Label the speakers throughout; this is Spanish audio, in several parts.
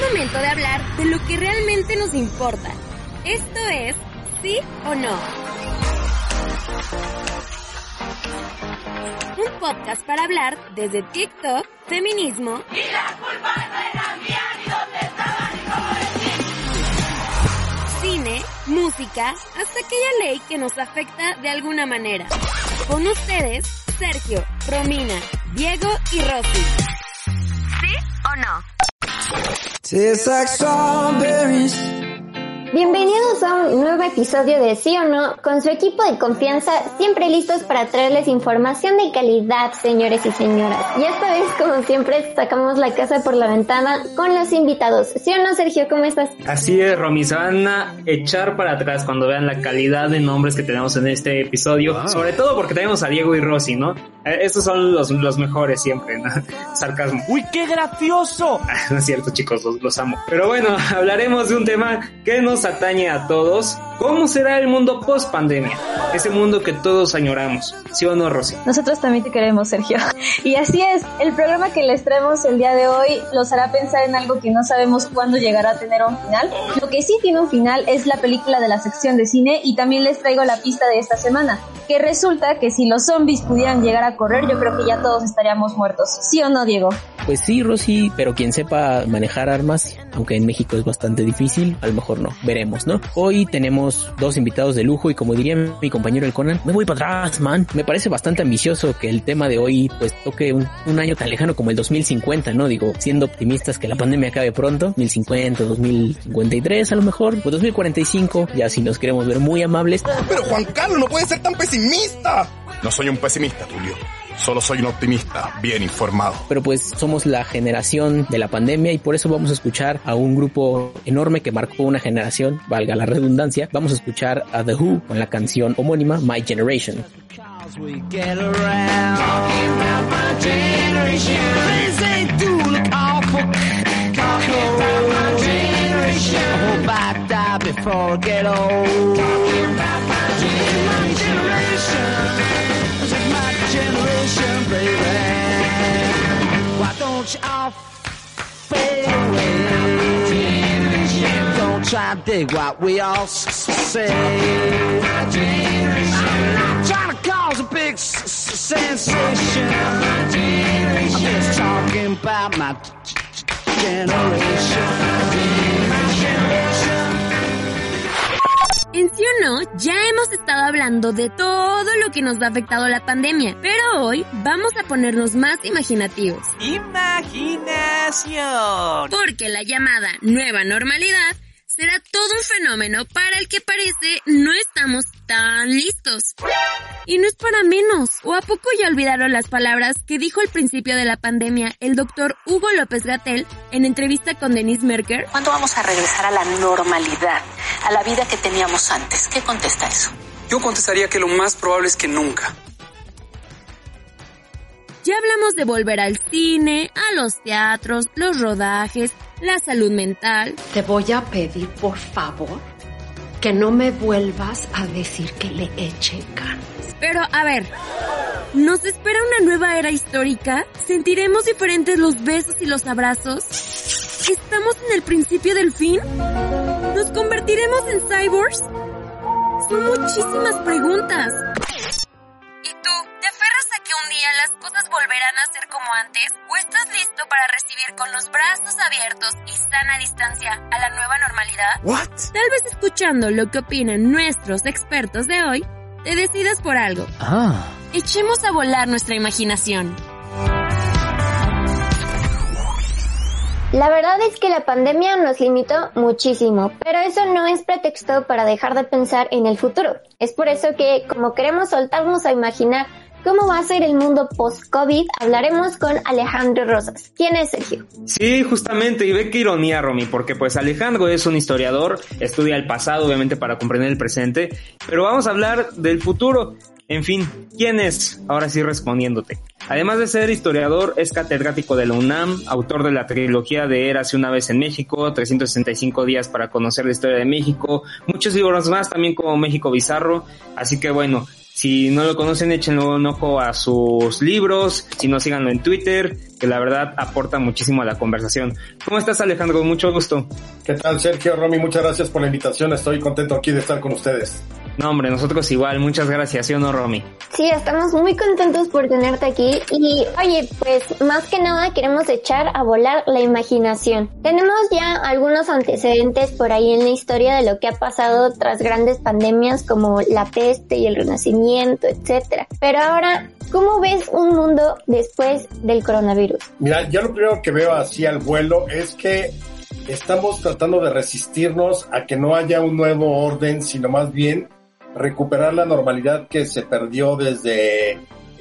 Speaker 1: Momento de hablar de lo que realmente nos importa. Esto es sí o no. Un podcast para hablar desde TikTok, feminismo cine, música, hasta aquella ley que nos afecta de alguna manera. Con ustedes, Sergio, Romina, Diego y Rosy. ¿Sí o no?
Speaker 2: Tastes like strawberries.
Speaker 3: Bienvenidos a un nuevo episodio de Sí o No, con su equipo de confianza, siempre listos para traerles información de calidad, señores y señoras. Y esta vez, como siempre, sacamos la casa por la ventana con los invitados. ¿Sí o no, Sergio? ¿Cómo estás?
Speaker 4: Así es, Romy, se van a echar para atrás cuando vean la calidad de nombres que tenemos en este episodio, sobre todo porque tenemos a Diego y Rosy, ¿no? Eh, estos son los, los mejores siempre, ¿no? Sarcasmo.
Speaker 5: ¡Uy, qué gracioso!
Speaker 4: No es cierto, chicos, los, los amo. Pero bueno, hablaremos de un tema que nos atañe a todos. ¿Cómo será el mundo post pandemia? Ese mundo que todos añoramos. ¿Sí o no, Rosy?
Speaker 6: Nosotros también te queremos, Sergio. Y así es, el programa que les traemos el día de hoy los hará pensar en algo que no sabemos cuándo llegará a tener un final. Lo que sí tiene un final es la película de la sección de cine y también les traigo la pista de esta semana, que resulta que si los zombies pudieran llegar a correr, yo creo que ya todos estaríamos muertos. ¿Sí o no, Diego?
Speaker 7: Pues sí, Rosy, pero quien sepa manejar armas, aunque en México es bastante difícil, a lo mejor no, veremos, ¿no? Hoy tenemos dos invitados de lujo y como diría mi compañero el Conan, me voy para atrás, man. Me parece bastante ambicioso que el tema de hoy pues toque un, un año tan lejano como el 2050, ¿no? Digo, siendo optimistas que la pandemia acabe pronto, 2050, 2053 a lo mejor, o 2045, ya si nos queremos ver muy amables.
Speaker 8: Pero Juan Carlos no puede ser tan pesimista. No soy un pesimista, Tulio. Solo soy un optimista, bien informado.
Speaker 7: Pero pues somos la generación de la pandemia y por eso vamos a escuchar a un grupo enorme que marcó una generación, valga la redundancia. Vamos a escuchar a The Who con la canción homónima My Generation.
Speaker 5: We get around talking about my generation. Things they do look awful. Talking about my generation. I hope I die before I get old. Talking about generation, baby. Why don't you all fade away? Don't try to dig what we all say. I'm not trying to cause a big sensation. I'm just talking about. My generation.
Speaker 1: En sí o no, ya hemos estado hablando de todo lo que nos ha afectado la pandemia, pero hoy vamos a ponernos más imaginativos.
Speaker 5: Imaginación.
Speaker 1: Porque la llamada nueva normalidad será todo un fenómeno para el que parece no estamos tan listos. Y no es para menos. ¿O a poco ya olvidaron las palabras que dijo al principio de la pandemia el doctor Hugo López Gatel en entrevista con Denise Merker?
Speaker 9: ¿Cuándo vamos a regresar a la normalidad, a la vida que teníamos antes? ¿Qué contesta eso?
Speaker 10: Yo contestaría que lo más probable es que nunca.
Speaker 1: Ya hablamos de volver al cine, a los teatros, los rodajes, la salud mental.
Speaker 11: Te voy a pedir, por favor, que no me vuelvas a decir que le eche ganas.
Speaker 1: Pero, a ver, ¿nos espera una nueva era histórica? ¿Sentiremos diferentes los besos y los abrazos? ¿Estamos en el principio del fin? ¿Nos convertiremos en cyborgs? Son muchísimas preguntas. ¿Y tú, que un día las cosas volverán a ser como antes? ¿O estás listo para recibir con los brazos abiertos y sana distancia a la nueva normalidad?
Speaker 8: What?
Speaker 1: Tal vez escuchando lo que opinan nuestros expertos de hoy, te decidas por algo.
Speaker 7: Ah.
Speaker 1: Echemos a volar nuestra imaginación.
Speaker 3: La verdad es que la pandemia nos limitó muchísimo, pero eso no es pretexto para dejar de pensar en el futuro. Es por eso que, como queremos soltarnos a imaginar cómo va a ser el mundo post-COVID, hablaremos con Alejandro Rosas. ¿Quién es Sergio?
Speaker 4: Sí, justamente, y ve qué ironía, Romy, porque pues Alejandro es un historiador, estudia el pasado, obviamente, para comprender el presente, pero vamos a hablar del futuro. En fin, ¿quién es? Ahora sí respondiéndote. Además de ser historiador, es catedrático de la UNAM, autor de la trilogía de Érase una vez en México, 365 días para conocer la historia de México, muchos libros más también como México Bizarro, así que bueno, si no lo conocen, échenle un ojo a sus libros, si no, síganlo en Twitter, que la verdad aporta muchísimo a la conversación. ¿Cómo estás Alejandro? Mucho gusto.
Speaker 12: ¿Qué tal Sergio, Romy? Muchas gracias por la invitación, estoy contento aquí de estar con ustedes.
Speaker 4: No, hombre, nosotros igual, muchas gracias, ¿sí o no, Romy?
Speaker 3: Sí, estamos muy contentos por tenerte aquí y, oye, pues más que nada queremos echar a volar la imaginación. Tenemos ya algunos antecedentes por ahí en la historia de lo que ha pasado tras grandes pandemias como la peste y el renacimiento, etcétera. Pero ahora, ¿cómo ves un mundo después del coronavirus?
Speaker 12: Mira, yo lo primero que veo así al vuelo es que estamos tratando de resistirnos a que no haya un nuevo orden, sino más bien recuperar la normalidad que se perdió desde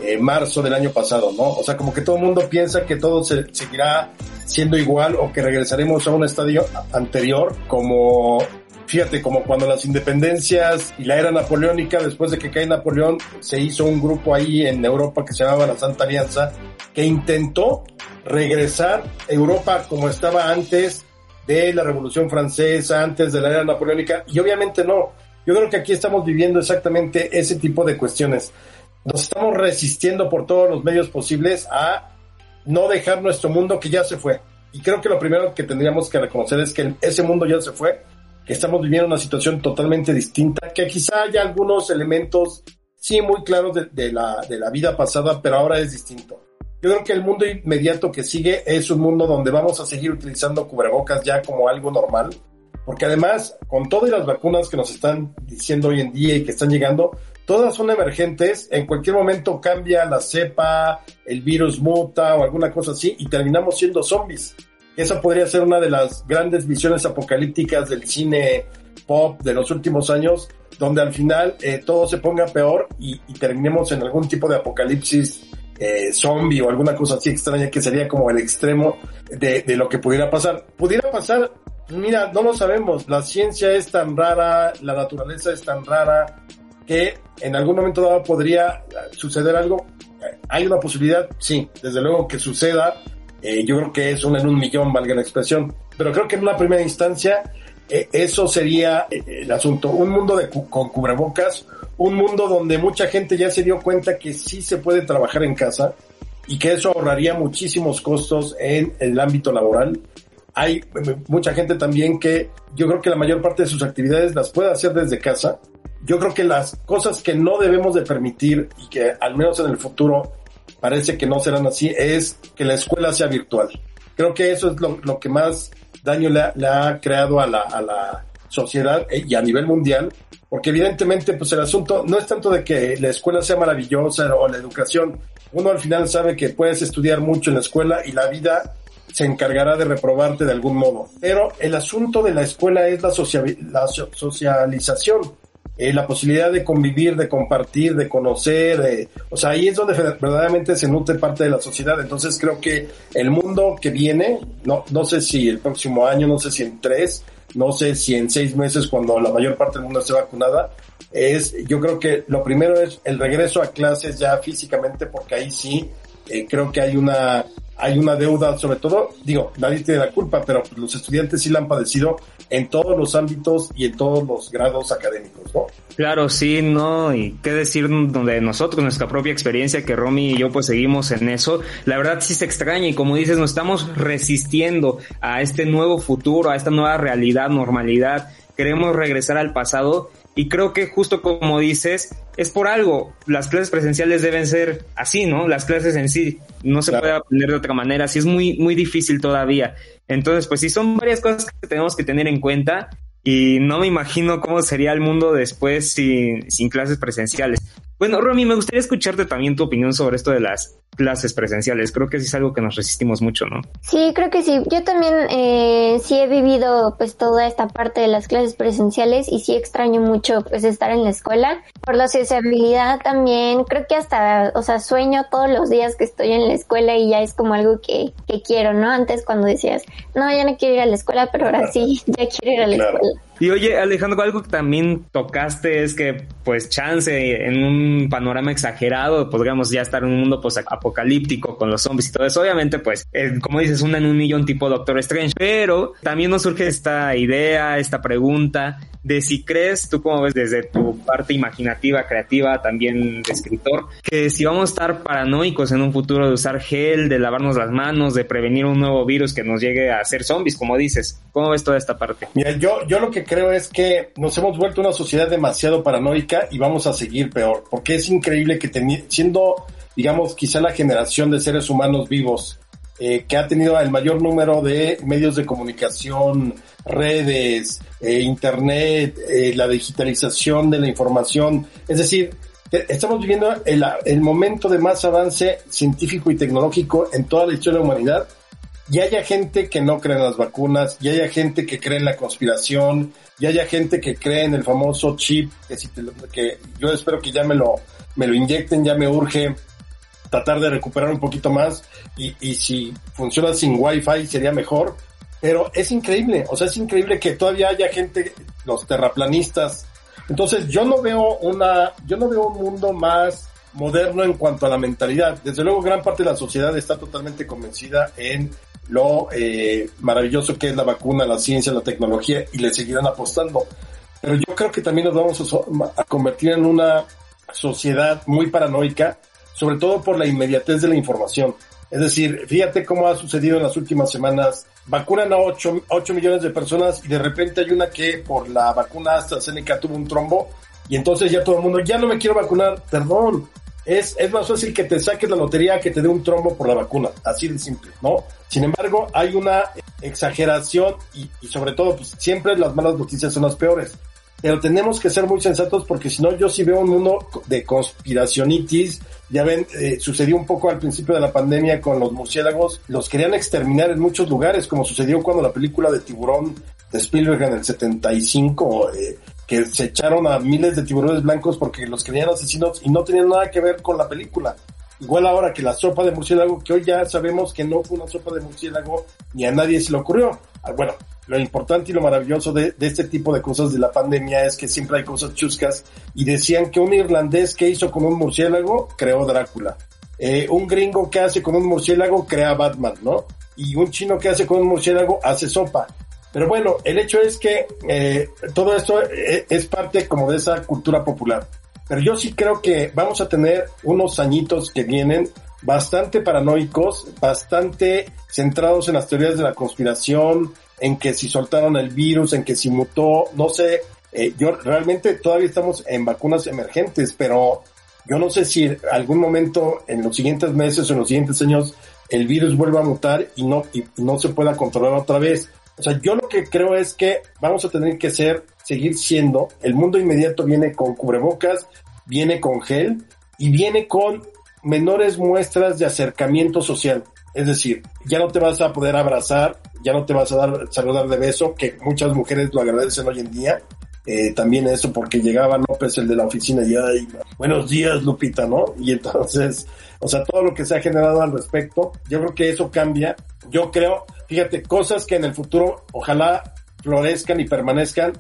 Speaker 12: eh, marzo del año pasado, ¿no? O sea, como que todo el mundo piensa que todo se, seguirá siendo igual o que regresaremos a un estadio anterior, como, fíjate, como cuando las independencias y la era napoleónica, después de que cae Napoleón, se hizo un grupo ahí en Europa que se llamaba la Santa Alianza, que intentó regresar Europa como estaba antes de la Revolución Francesa, antes de la era napoleónica, y obviamente no yo creo que aquí estamos viviendo exactamente ese tipo de cuestiones. Nos estamos resistiendo por todos los medios posibles a no dejar nuestro mundo que ya se fue. Y creo que lo primero que tendríamos que reconocer es que ese mundo ya se fue, que estamos viviendo una situación totalmente distinta, que quizá haya algunos elementos, sí, muy claros de, la, de la vida pasada, pero ahora es distinto. Yo creo que el mundo inmediato que sigue es un mundo donde vamos a seguir utilizando cubrebocas ya como algo normal porque además, con todas las vacunas que nos están diciendo hoy en día y que están llegando, todas son emergentes, en cualquier momento cambia la cepa, el virus muta o alguna cosa así y terminamos siendo zombies. Esa podría ser una de las grandes visiones apocalípticas del cine pop de los últimos años, donde al final eh, todo se ponga peor y, terminemos en algún tipo de apocalipsis eh, zombie o alguna cosa así extraña que sería como el extremo de, de, lo que pudiera pasar. Pudiera pasar Mira, no lo sabemos. La ciencia es tan rara, la naturaleza es tan rara que en algún momento dado podría suceder algo. ¿Hay una posibilidad? Sí, desde luego que suceda. Eh, yo creo que es una en un millón, valga la expresión. Pero creo que en una primera instancia eh, eso sería eh, el asunto. Un mundo de con cubrebocas, un mundo donde mucha gente ya se dio cuenta que sí se puede trabajar en casa y que eso ahorraría muchísimos costos en el ámbito laboral hay mucha gente también que yo creo que la mayor parte de sus actividades las puede hacer desde casa. Yo creo que las cosas que no debemos de permitir y que al menos en el futuro parece que no serán así es que la escuela sea virtual. Creo que eso es lo, que más daño le ha, creado a la, a la sociedad eh, y a nivel mundial, porque evidentemente pues el asunto no es tanto de que la escuela sea maravillosa o la educación, uno al final sabe que puedes estudiar mucho en la escuela y la vida se encargará de reprobarte de algún modo. Pero el asunto de la escuela es la, socialización, eh, la posibilidad de convivir, de compartir, de conocer, o sea, ahí es donde verdaderamente se nutre parte de la sociedad. Entonces creo que el mundo que viene, no, no sé si el próximo año, no sé si en tres, no sé si en seis meses cuando la mayor parte del mundo esté vacunada, es, yo creo que lo primero es el regreso a clases ya físicamente, porque ahí sí, eh, creo que hay una hay una deuda, sobre todo, digo, nadie tiene la culpa, pero los estudiantes sí la han padecido en todos los ámbitos y en todos los grados académicos, ¿no?
Speaker 4: Claro, sí, no, y qué decir de nosotros, nuestra propia experiencia, que Romy y yo pues seguimos en eso, la verdad sí se extraña y como dices, nos estamos resistiendo a este nuevo futuro, a esta nueva realidad, normalidad, queremos regresar al pasado y creo que justo como dices, es por algo. Las clases presenciales deben ser así, ¿no? Las clases en sí no se puede aprender de otra manera. Así es muy, muy difícil todavía. Entonces, pues sí, son varias cosas que tenemos que tener en cuenta y no me imagino cómo sería el mundo después sin, sin clases presenciales. Bueno, Romy, me gustaría escucharte también tu opinión sobre esto de las clases presenciales. Creo que sí es algo que nos resistimos mucho, ¿no?
Speaker 3: Sí, creo que sí. Yo también eh, sí he vivido pues toda esta parte de las clases presenciales y sí extraño mucho pues estar en la escuela. Por la sociabilidad también, creo que hasta, o sea, sueño todos los días que estoy en la escuela y ya es como algo que, que quiero, ¿no? Antes cuando decías, no, ya no quiero ir a la escuela, pero ahora sí, ya quiero ir a la escuela.
Speaker 4: Y oye, Alejandro, algo que también tocaste es que, pues, chance en un panorama exagerado, podríamos ya estar en un mundo apocalíptico con los zombies y todo eso. Obviamente, pues, eh, como dices, una en un millón tipo Doctor Strange. Pero también nos surge esta idea, esta pregunta de si crees, tú como ves desde tu parte imaginativa, creativa, también de escritor, que si vamos a estar paranoicos en un futuro de usar gel, de lavarnos las manos, de prevenir un nuevo virus que nos llegue a hacer zombies, como dices. ¿Cómo ves toda esta parte?
Speaker 12: Mira, yo, yo lo que creo es que nos hemos vuelto una sociedad demasiado paranoica y vamos a seguir peor, porque es increíble que siendo, digamos, quizá la generación de seres humanos vivos eh, que ha tenido el mayor número de medios de comunicación, redes, eh, internet, eh, la digitalización de la información. Es decir, estamos viviendo el, el, momento de más avance científico y tecnológico en toda la historia de la humanidad. Y haya gente que no cree en las vacunas, y haya gente que cree en la conspiración, y haya gente que cree en el famoso chip, que, si que yo espero que ya me lo, me lo inyecten, ya me urge tratar de recuperar un poquito más y, y si funciona sin wifi sería mejor. Pero es increíble, o sea, es increíble que todavía haya gente, los terraplanistas. Entonces yo no veo una, yo no veo un mundo más moderno en cuanto a la mentalidad. Desde luego gran parte de la sociedad está totalmente convencida en lo eh, maravilloso que es la vacuna, la ciencia, la tecnología y le seguirán apostando. Pero yo creo que también nos vamos a convertir en una sociedad muy paranoica sobre todo por la inmediatez de la información. Es decir, fíjate cómo ha sucedido en las últimas semanas. Vacunan a 8, millones de personas y de repente hay una que por la vacuna AstraZeneca tuvo un trombo y entonces ya todo el mundo, ya no me quiero vacunar, perdón. Es, es más fácil que te saques la lotería que te dé un trombo por la vacuna, así de simple, ¿no? Sin embargo, hay una exageración y, y sobre todo, pues siempre las malas noticias son las peores pero tenemos que ser muy sensatos porque si no yo sí veo un mundo de conspiracionitis. Ya ven, eh, sucedió un poco al principio de la pandemia con los murciélagos. Los querían exterminar en muchos lugares, como sucedió cuando la película de tiburón de Spielberg en el 75, eh, que se echaron a miles de tiburones blancos porque los querían asesinos y no tenían nada que ver con la película. Igual ahora que la sopa de murciélago, que hoy ya sabemos que no fue una sopa de murciélago, ni a nadie se le ocurrió. Ah, bueno, lo importante y lo maravilloso de, este tipo de cosas de la pandemia es que siempre hay cosas chuscas y decían que un irlandés que hizo con un murciélago creó Drácula. Eh, un gringo que hace con un murciélago crea Batman, ¿no? Y un chino que hace con un murciélago hace sopa. Pero bueno, el hecho es que eh, todo esto eh, es parte como de esa cultura popular. Pero yo sí creo que vamos a tener unos añitos que vienen bastante paranoicos, bastante centrados en las teorías de la conspiración, en que si soltaron el virus, en que si mutó, no sé, eh, yo realmente todavía estamos en vacunas emergentes, pero yo no sé si algún momento en los siguientes meses o en los siguientes años el virus vuelva a mutar y no, y no se pueda controlar otra vez. O sea, yo lo que creo es que vamos a tener que ser, seguir siendo, el mundo inmediato viene con cubrebocas, viene con gel y viene con menores muestras de acercamiento social. Es decir, ya no te vas a poder abrazar, ya no te vas a dar saludar de beso, que muchas mujeres lo agradecen hoy en día. Eh, también eso porque llegaba López, el de la oficina, y ay, buenos días, Lupita, ¿no? Y entonces, o sea, todo lo que se ha generado al respecto, yo creo que eso cambia. Yo creo, fíjate, cosas que en el futuro ojalá florezcan y permanezcan.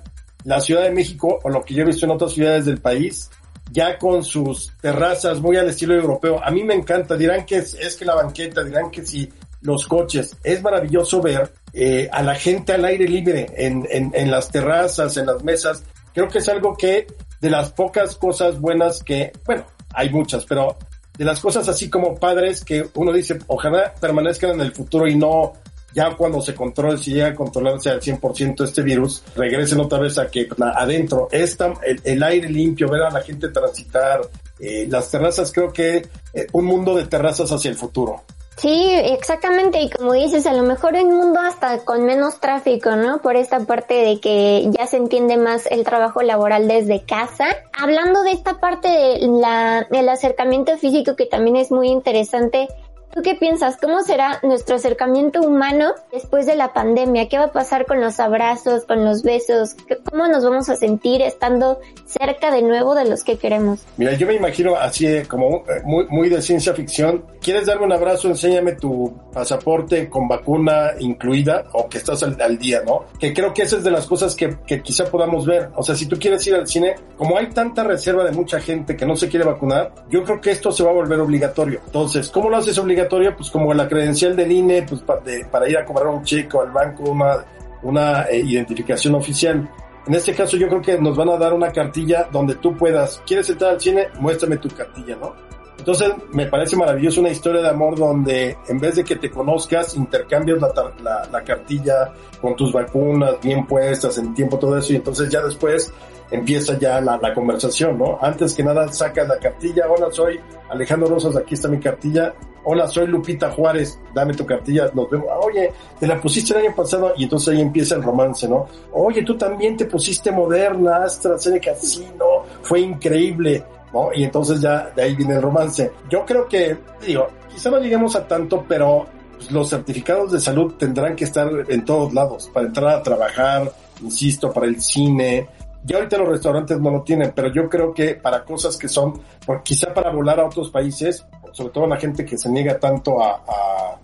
Speaker 12: La Ciudad de México, o lo que yo he visto en otras ciudades del país, ya con sus terrazas muy al estilo europeo. A mí me encanta, dirán que es, es que la banqueta, dirán que si los coches. Es maravilloso ver eh, a la gente al aire libre en, en, en, las terrazas, en las mesas. Creo que es algo que de las pocas cosas buenas que, bueno, hay muchas, pero de las cosas así como padres que uno dice, ojalá permanezcan en el futuro y no ya cuando se controle, si llega a controlarse al 100% este virus, regresen otra vez a que adentro, esta, el, aire limpio, ver a la gente transitar, eh, las terrazas, creo que eh, un mundo de terrazas hacia el futuro.
Speaker 3: Sí, exactamente. Y como dices, a lo mejor un mundo hasta con menos tráfico, ¿no? Por esta parte de que ya se entiende más el trabajo laboral desde casa. Hablando de esta parte del acercamiento físico que también es muy interesante, ¿Tú qué piensas? ¿Cómo será nuestro acercamiento humano después de la pandemia? ¿Qué va a pasar con los abrazos, con los besos? ¿Cómo nos vamos a sentir estando cerca de nuevo de los que queremos?
Speaker 12: Mira, yo me imagino así eh, como eh, muy, muy de ciencia ficción. ¿Quieres darme un abrazo? Enséñame tu pasaporte con vacuna incluida o que estás al, al día, ¿no? Que creo que esa es de las cosas que, que quizá podamos ver. O sea, si tú quieres ir al cine, como hay tanta reserva de mucha gente que no se quiere vacunar, yo creo que esto se va a volver obligatorio. Entonces, ¿cómo lo haces obligatorio? Pues como la credencial del INE, pues para ir a cobrar un cheque o al banco, una, una eh, identificación oficial. En este caso yo creo que nos van a dar una cartilla donde tú puedas, ¿quieres entrar al cine? Muéstrame tu cartilla, ¿no? Entonces me parece maravilloso una historia de amor donde en vez de que te conozcas, intercambias la, la, la cartilla con tus vacunas bien puestas en tiempo, todo eso, y entonces ya después empieza ya la, conversación, ¿no? Antes que nada sacas la cartilla, hola soy Alejandro Rosas, aquí está mi cartilla, hola soy Lupita Juárez, dame tu cartilla, nos vemos, oye, te la pusiste el año pasado y entonces ahí empieza el romance, ¿no? Oye, tú también te pusiste Moderna, AstraZeneca, sí, no, fue increíble, ¿no? Y entonces ya de ahí viene el romance. Yo creo que, digo, quizá no lleguemos a tanto, pero pues, los certificados de salud tendrán que estar en todos lados para entrar a trabajar, insisto, para el cine, ya ahorita los restaurantes no lo tienen, pero yo creo que para cosas que son, quizá para volar a otros países, sobre todo la gente que se niega tanto a,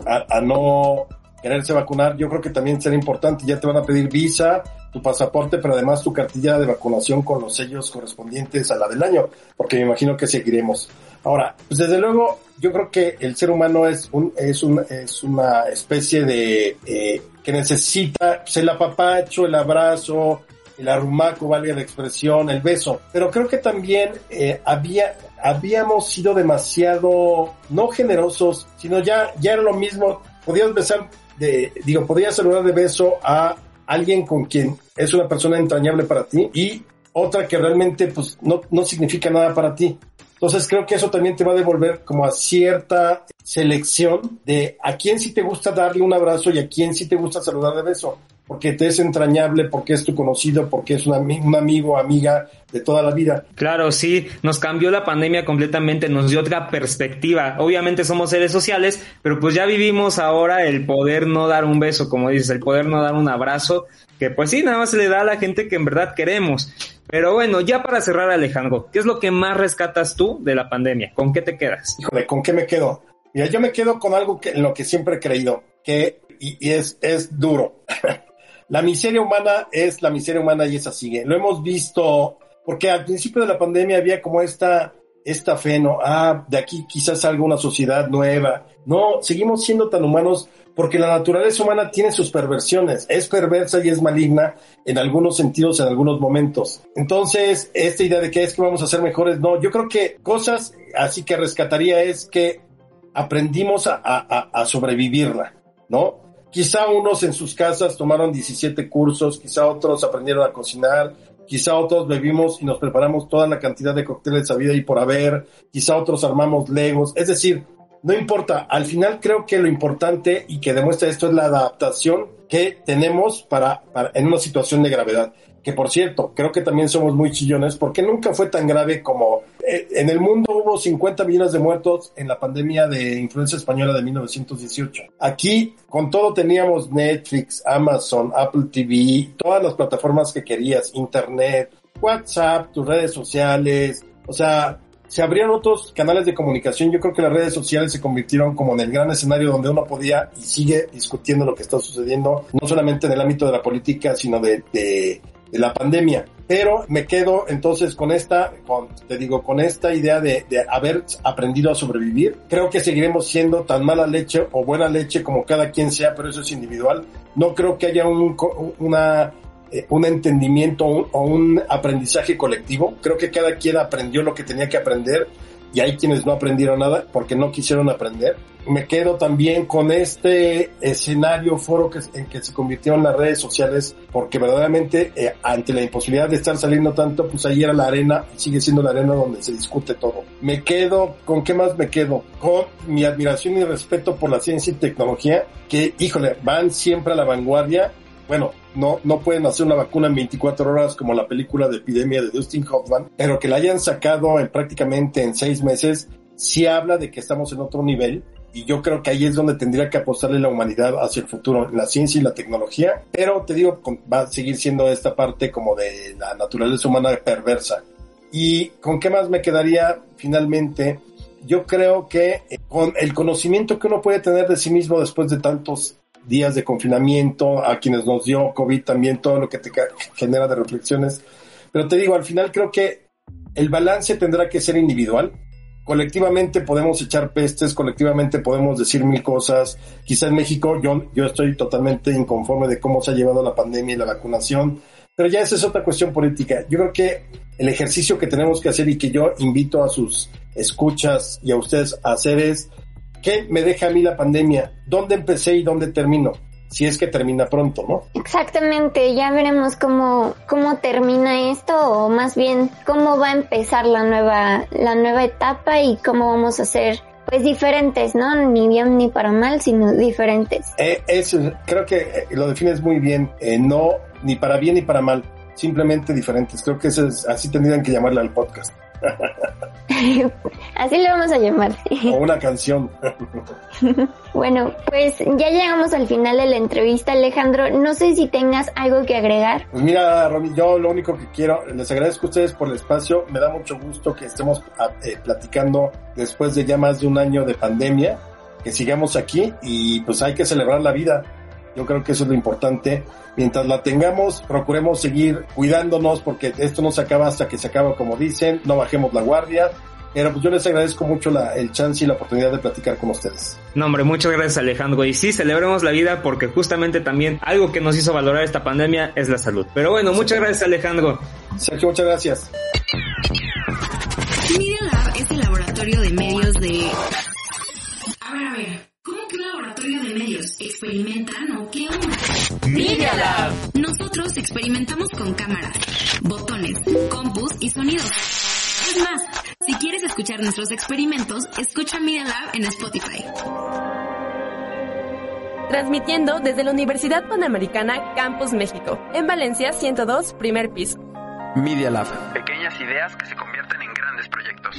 Speaker 12: a, a, no quererse vacunar, yo creo que también será importante. Ya te van a pedir visa, tu pasaporte, pero además tu cartilla de vacunación con los sellos correspondientes a la del año, porque me imagino que seguiremos. Ahora, pues desde luego, yo creo que el ser humano es un, es un, es una especie de, eh, que necesita pues, el apapacho, el abrazo, el arrumaco, valga la expresión, el beso. Pero creo que también eh, había, habíamos sido demasiado, no generosos, sino ya, ya era lo mismo. Podías besar, de, digo, podías saludar de beso a alguien con quien es una persona entrañable para ti y otra que realmente pues no, no significa nada para ti. Entonces creo que eso también te va a devolver como a cierta selección de a quién sí te gusta darle un abrazo y a quién sí te gusta saludar de beso porque te es entrañable, porque es tu conocido, porque es un, un amigo, amiga de toda la vida.
Speaker 4: Claro, sí, nos cambió la pandemia completamente, nos dio otra perspectiva. Obviamente somos seres sociales, pero pues ya vivimos ahora el poder no dar un beso, como dices, el poder no dar un abrazo, que pues sí, nada más se le da a la gente que en verdad queremos. Pero bueno, ya para cerrar, Alejandro, ¿qué es lo que más rescatas tú de la pandemia? ¿Con qué te quedas?
Speaker 12: Híjole, ¿con qué me quedo? Mira, yo me quedo con algo que, en lo que siempre he creído, que, y, y es, es duro. La miseria humana es la miseria humana y esa sigue. Lo hemos visto porque al principio de la pandemia había como esta, esta fe, ¿no? Ah, de aquí quizás salga una sociedad nueva. No, seguimos siendo tan humanos porque la naturaleza humana tiene sus perversiones. Es perversa y es maligna en algunos sentidos, en algunos momentos. Entonces, esta idea de que es que vamos a ser mejores, no, yo creo que cosas así que rescataría es que aprendimos a, a, a sobrevivirla, ¿no? Quizá unos en sus casas tomaron 17 cursos, quizá otros aprendieron a cocinar, quizá otros bebimos y nos preparamos toda la cantidad de cócteles a vida y por haber, quizá otros armamos legos, es decir, no importa, al final creo que lo importante y que demuestra esto es la adaptación que tenemos para, para en una situación de gravedad que por cierto, creo que también somos muy chillones porque nunca fue tan grave como eh, en el mundo hubo 50 millones de muertos en la pandemia de influenza española de 1918. Aquí con todo teníamos Netflix, Amazon, Apple TV, todas las plataformas que querías, Internet, WhatsApp, tus redes sociales, o sea, se abrieron otros canales de comunicación. Yo creo que las redes sociales se convirtieron como en el gran escenario donde uno podía y sigue discutiendo lo que está sucediendo, no solamente en el ámbito de la política, sino de, de la pandemia. Pero me quedo entonces con esta, te digo, con esta idea de, de, haber aprendido a sobrevivir. Creo que seguiremos siendo tan mala leche o buena leche como cada quien sea, pero eso es individual. No creo que haya un, una, eh, un entendimiento o un aprendizaje colectivo. Creo que cada quien aprendió lo que tenía que aprender y hay quienes no aprendieron nada porque no quisieron aprender. Me quedo también con este escenario foro que, en que se convirtieron las redes sociales porque verdaderamente eh, ante la imposibilidad de estar saliendo tanto, pues ahí era la arena sigue siendo la arena donde se discute todo. Me quedo, ¿con qué más me quedo? Con mi admiración y respeto por la ciencia y tecnología que, híjole, van siempre a la vanguardia bueno, no, no pueden hacer una vacuna en 24 horas como la película de epidemia de Dustin Hoffman, pero que la hayan sacado en prácticamente en seis meses, sí habla de que estamos en otro nivel. Y yo creo que ahí es donde tendría que apostarle la humanidad hacia el futuro, la ciencia y la tecnología. Pero te digo, va a seguir siendo esta parte como de la naturaleza humana perversa. ¿Y con qué más me quedaría finalmente? Yo creo que eh, con el conocimiento que uno puede tener de sí mismo después de tantos días de confinamiento, a quienes nos dio COVID también, todo lo que te genera de reflexiones. Pero te digo, al final creo que el balance tendrá que ser individual. Colectivamente podemos echar pestes, colectivamente podemos decir mil cosas. Quizá en México yo, yo estoy totalmente inconforme de cómo se ha llevado la pandemia y la vacunación, pero ya esa es otra cuestión política. Yo creo que el ejercicio que tenemos que hacer y que yo invito a sus escuchas y a ustedes a hacer es ¿Qué me deja a mí la pandemia? ¿Dónde empecé y dónde termino? Si es que termina pronto, ¿no?
Speaker 3: Exactamente, ya veremos cómo, cómo termina esto o más bien cómo va a empezar la nueva, la nueva etapa y cómo vamos a ser pues diferentes, ¿no? Ni bien ni para mal, sino diferentes.
Speaker 12: Eh, eso, creo que eh, lo defines muy bien, eh, no ni para bien ni para mal, simplemente diferentes. Creo que eso es, así tendrían que llamarle al podcast.
Speaker 3: Así le vamos a llamar.
Speaker 12: O una canción.
Speaker 3: bueno, pues ya llegamos al final de la entrevista, Alejandro. No sé si tengas algo que agregar.
Speaker 12: Pues mira, Romy, yo lo único que quiero, les agradezco a ustedes por el espacio. Me da mucho gusto que estemos ah, eh, platicando después de ya más de un año de pandemia, que sigamos aquí y pues hay que celebrar la vida. Yo creo que eso es lo importante mientras la tengamos, procuremos seguir cuidándonos porque esto no se acaba hasta que se acaba, como dicen, no bajemos la guardia. Pero pues yo les agradezco mucho la, el chance y la oportunidad de platicar con ustedes.
Speaker 4: No, hombre, muchas gracias Alejandro. Y sí, celebremos la vida porque justamente también algo que nos hizo valorar esta pandemia es la salud. Pero bueno, muchas gracias Alejandro.
Speaker 12: Sergio, muchas gracias.
Speaker 13: Media Lab es el laboratorio de medios de... ¿Experimentan o qué onda?
Speaker 14: Media Lab.
Speaker 13: Nosotros experimentamos con cámaras, botones, compus y sonidos. Es más, si quieres escuchar nuestros experimentos, escucha Media Lab en Spotify.
Speaker 1: Transmitiendo desde la Universidad Panamericana Campus México, en Valencia 102, primer piso.
Speaker 15: Media Lab.
Speaker 16: Pequeñas ideas que se convierten en grandes proyectos.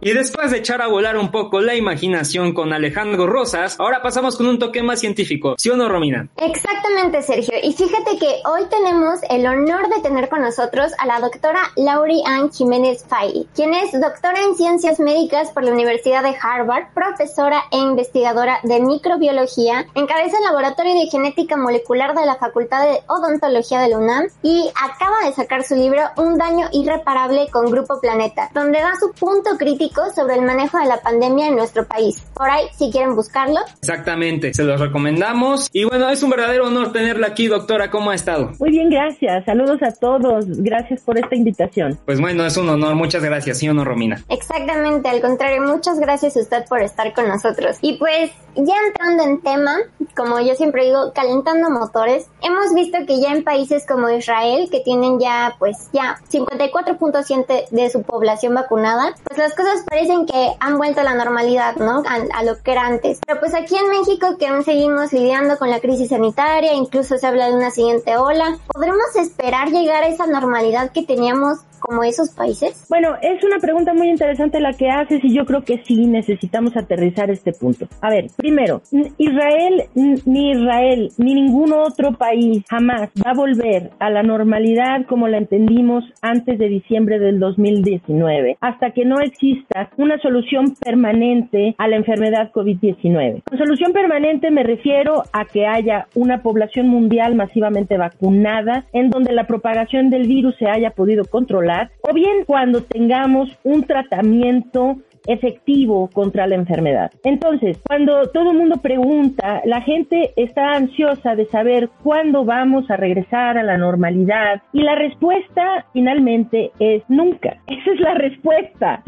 Speaker 4: Y después de echar a volar un poco la imaginación con Alejandro Rosas, ahora pasamos con un toque más científico. ¿Sí o no, Romina?
Speaker 3: Exactamente, Sergio. Y fíjate que hoy tenemos el honor de tener con nosotros a la doctora Laurie Ann Jiménez Fay, quien es doctora en ciencias médicas por la Universidad de Harvard, profesora e investigadora de microbiología, encabeza el laboratorio de genética molecular de la Facultad de Odontología de la UNAM y acaba de sacar su libro Un daño irreparable con Grupo Planeta, donde da su punto crítico sobre el manejo de la pandemia en nuestro país. Por ahí, si quieren buscarlo.
Speaker 4: Exactamente, se los recomendamos. Y bueno, es un verdadero honor tenerla aquí, doctora. ¿Cómo ha estado?
Speaker 17: Muy bien, gracias. Saludos a todos. Gracias por esta invitación.
Speaker 4: Pues bueno, es un honor. Muchas gracias, ¿sí o no, Romina?
Speaker 3: Exactamente, al contrario, muchas gracias a usted por estar con nosotros. Y pues, ya entrando en tema, como yo siempre digo, calentando motores, hemos visto que ya en países como Israel, que tienen ya, pues, ya 54.7 de su población vacunada, pues las cosas parecen que han vuelto a la normalidad, ¿no? A, lo que era antes. Pero pues aquí en México que aún seguimos lidiando con la crisis sanitaria, incluso se habla de una siguiente ola, ¿podremos esperar llegar a esa normalidad que teníamos como esos países?
Speaker 17: Bueno, es una pregunta muy interesante la que haces y yo creo que sí necesitamos aterrizar este punto. A ver, primero, Israel, ni Israel, ni ningún otro país jamás va a volver a la normalidad como la entendimos antes de diciembre del 2019, hasta que no exista una solución permanente a la enfermedad COVID-19. Con solución permanente me refiero a que haya una población mundial masivamente vacunada en donde la propagación del virus se haya podido controlar o bien cuando tengamos un tratamiento efectivo contra la enfermedad. Entonces, cuando todo el mundo pregunta, la gente está ansiosa de saber cuándo vamos a regresar a la normalidad y la respuesta finalmente es nunca. Esa es la respuesta.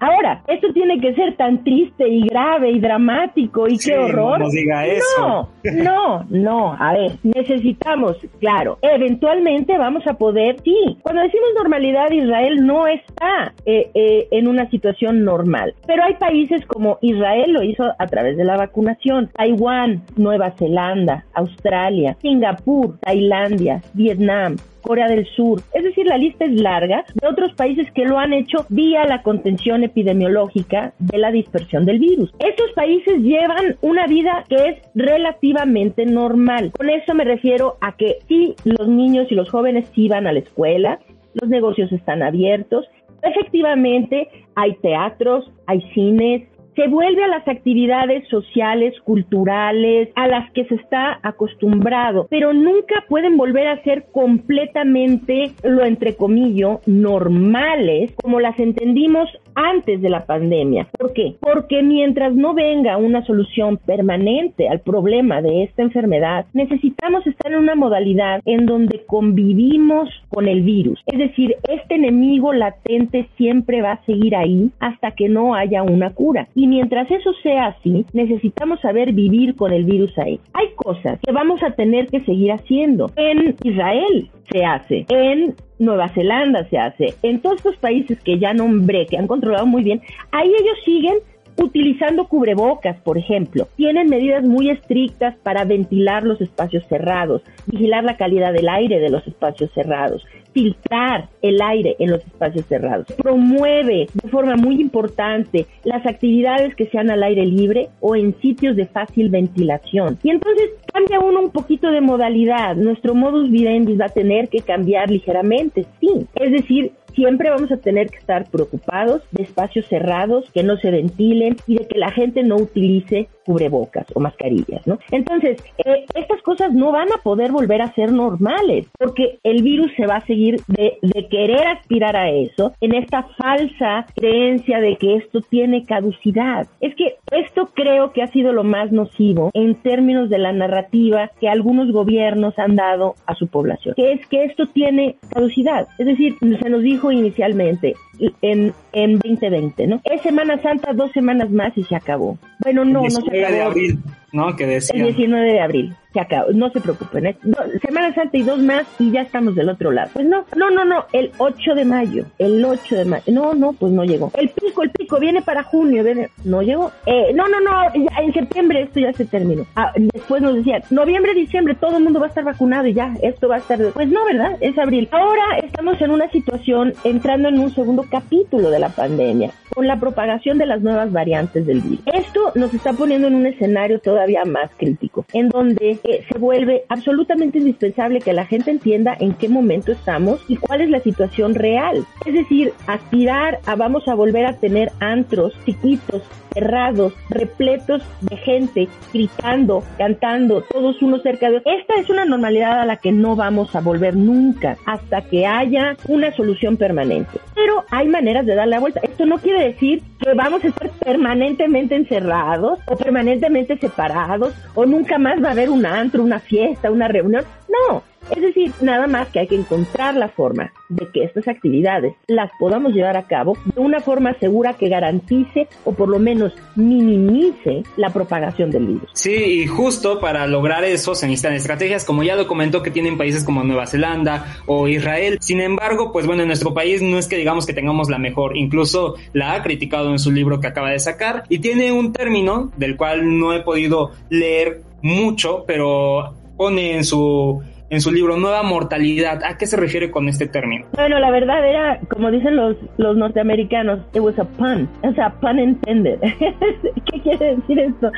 Speaker 17: Ahora, esto tiene que ser tan triste y grave y dramático y
Speaker 4: Sí,
Speaker 17: qué horror.
Speaker 4: no diga eso.
Speaker 17: No, no, no. A ver, necesitamos, claro, eventualmente vamos a poder, sí. Cuando decimos normalidad, Israel no está eh, eh, en una situación normal. Pero hay países como Israel lo hizo a través de la vacunación, Taiwán, Nueva Zelanda, Australia, Singapur, Tailandia, Vietnam, Corea del Sur. Es decir, la lista es larga de otros países que lo han hecho vía la contención epidemiológica de la dispersión del virus. Estos países llevan una vida que es relativamente normal. Con eso me refiero a que sí, los niños y los jóvenes sí van a la escuela, los negocios están abiertos, efectivamente hay teatros, hay cines, se vuelve a las actividades sociales, culturales, a las que se está acostumbrado, pero nunca pueden volver a ser completamente, lo entrecomillo, normales, como las entendimos antes de la pandemia. ¿Por qué? Porque mientras no venga una solución permanente al problema de esta enfermedad, necesitamos estar en una modalidad en donde convivimos con el virus. Es decir, este enemigo latente siempre va a seguir ahí hasta que no haya una cura. Y mientras eso sea así, necesitamos saber vivir con el virus ahí. Hay cosas que vamos a tener que seguir haciendo. En Israel se hace, en Nueva Zelanda se hace, en todos estos países que ya nombré, que han controlado muy bien, ahí ellos siguen utilizando cubrebocas, por ejemplo. Tienen medidas muy estrictas para ventilar los espacios cerrados, vigilar la calidad del aire de los espacios cerrados, filtrar el aire en los espacios cerrados. Promueve de forma muy importante las actividades que sean al aire libre o en sitios de fácil ventilación. Y entonces cambia uno un poquito de modalidad. Nuestro modus vivendi va a tener que cambiar ligeramente, sí. Es decir, siempre vamos a tener que estar preocupados de espacios cerrados que no se ventilen y de que la gente no utilice cubrebocas o mascarillas, ¿no? Entonces, eh, estas cosas no van a poder volver a ser normales porque el virus se va a seguir de, de querer aspirar a eso en esta falsa creencia de que esto tiene caducidad. Es que esto creo que ha sido lo más nocivo en términos de la narrativa que algunos gobiernos han dado a su población, que es que esto tiene caducidad. Es decir, se nos dijo inicialmente en, en 2020, ¿no? Es Semana Santa, dos semanas más y se acabó. Bueno, no, no se
Speaker 4: 19 de
Speaker 17: acabó.
Speaker 4: abril, ¿no? Que
Speaker 17: El
Speaker 4: decía.
Speaker 17: 19 de abril. Se. No se preocupen. ¿eh? Semana Santa y dos más y ya estamos del otro lado. Pues no, no, no, no. El 8 de mayo. El 8 de mayo. No, no, pues no llegó. El pico, el pico. Viene para junio. No llegó. Eh, no, no, no. ya en septiembre esto ya se terminó. Ah, después nos decían, noviembre, diciembre, todo el mundo va a estar vacunado y ya. Esto va a estar... Pues no, ¿verdad? Es abril. Ahora estamos en una situación entrando en un segundo capítulo de la pandemia con la propagación de las nuevas variantes del virus. Esto nos está poniendo en un escenario todavía más crítico, en donde eh, se vuelve absolutamente indispensable que la gente entienda en qué momento estamos y cuál es la situación real. Es decir, aspirar a vamos a volver a tener antros chiquitos, cerrados, repletos de gente, gritando, cantando, todos unos cerca de. Esta es una normalidad a la que no vamos a volver nunca hasta que haya una solución permanente. Pero hay maneras de dar la vuelta. Esto no quiere decir que vamos a estar permanentemente encerrados o permanentemente separados o nunca más va a haber un antro, una fiesta, una reunión. No, es decir, nada más que hay que encontrar la forma de que estas actividades las podamos llevar a cabo de una forma segura que garantice o por lo menos minimice la propagación del virus.
Speaker 4: Sí, y justo para lograr eso se necesitan estrategias, como ya lo comentó que tienen países como Nueva Zelanda o Israel. Sin embargo, pues bueno, en nuestro país no es que digamos que tengamos la mejor, incluso la ha criticado en su libro que acaba de sacar y tiene un término del cual no he podido leer mucho, pero pone en su en su libro Nueva Mortalidad. ¿A qué se refiere con este término?
Speaker 17: Bueno, la verdad era, como dicen los, los norteamericanos, it was a pun, o sea, pun intended. ¿Qué quiere decir esto?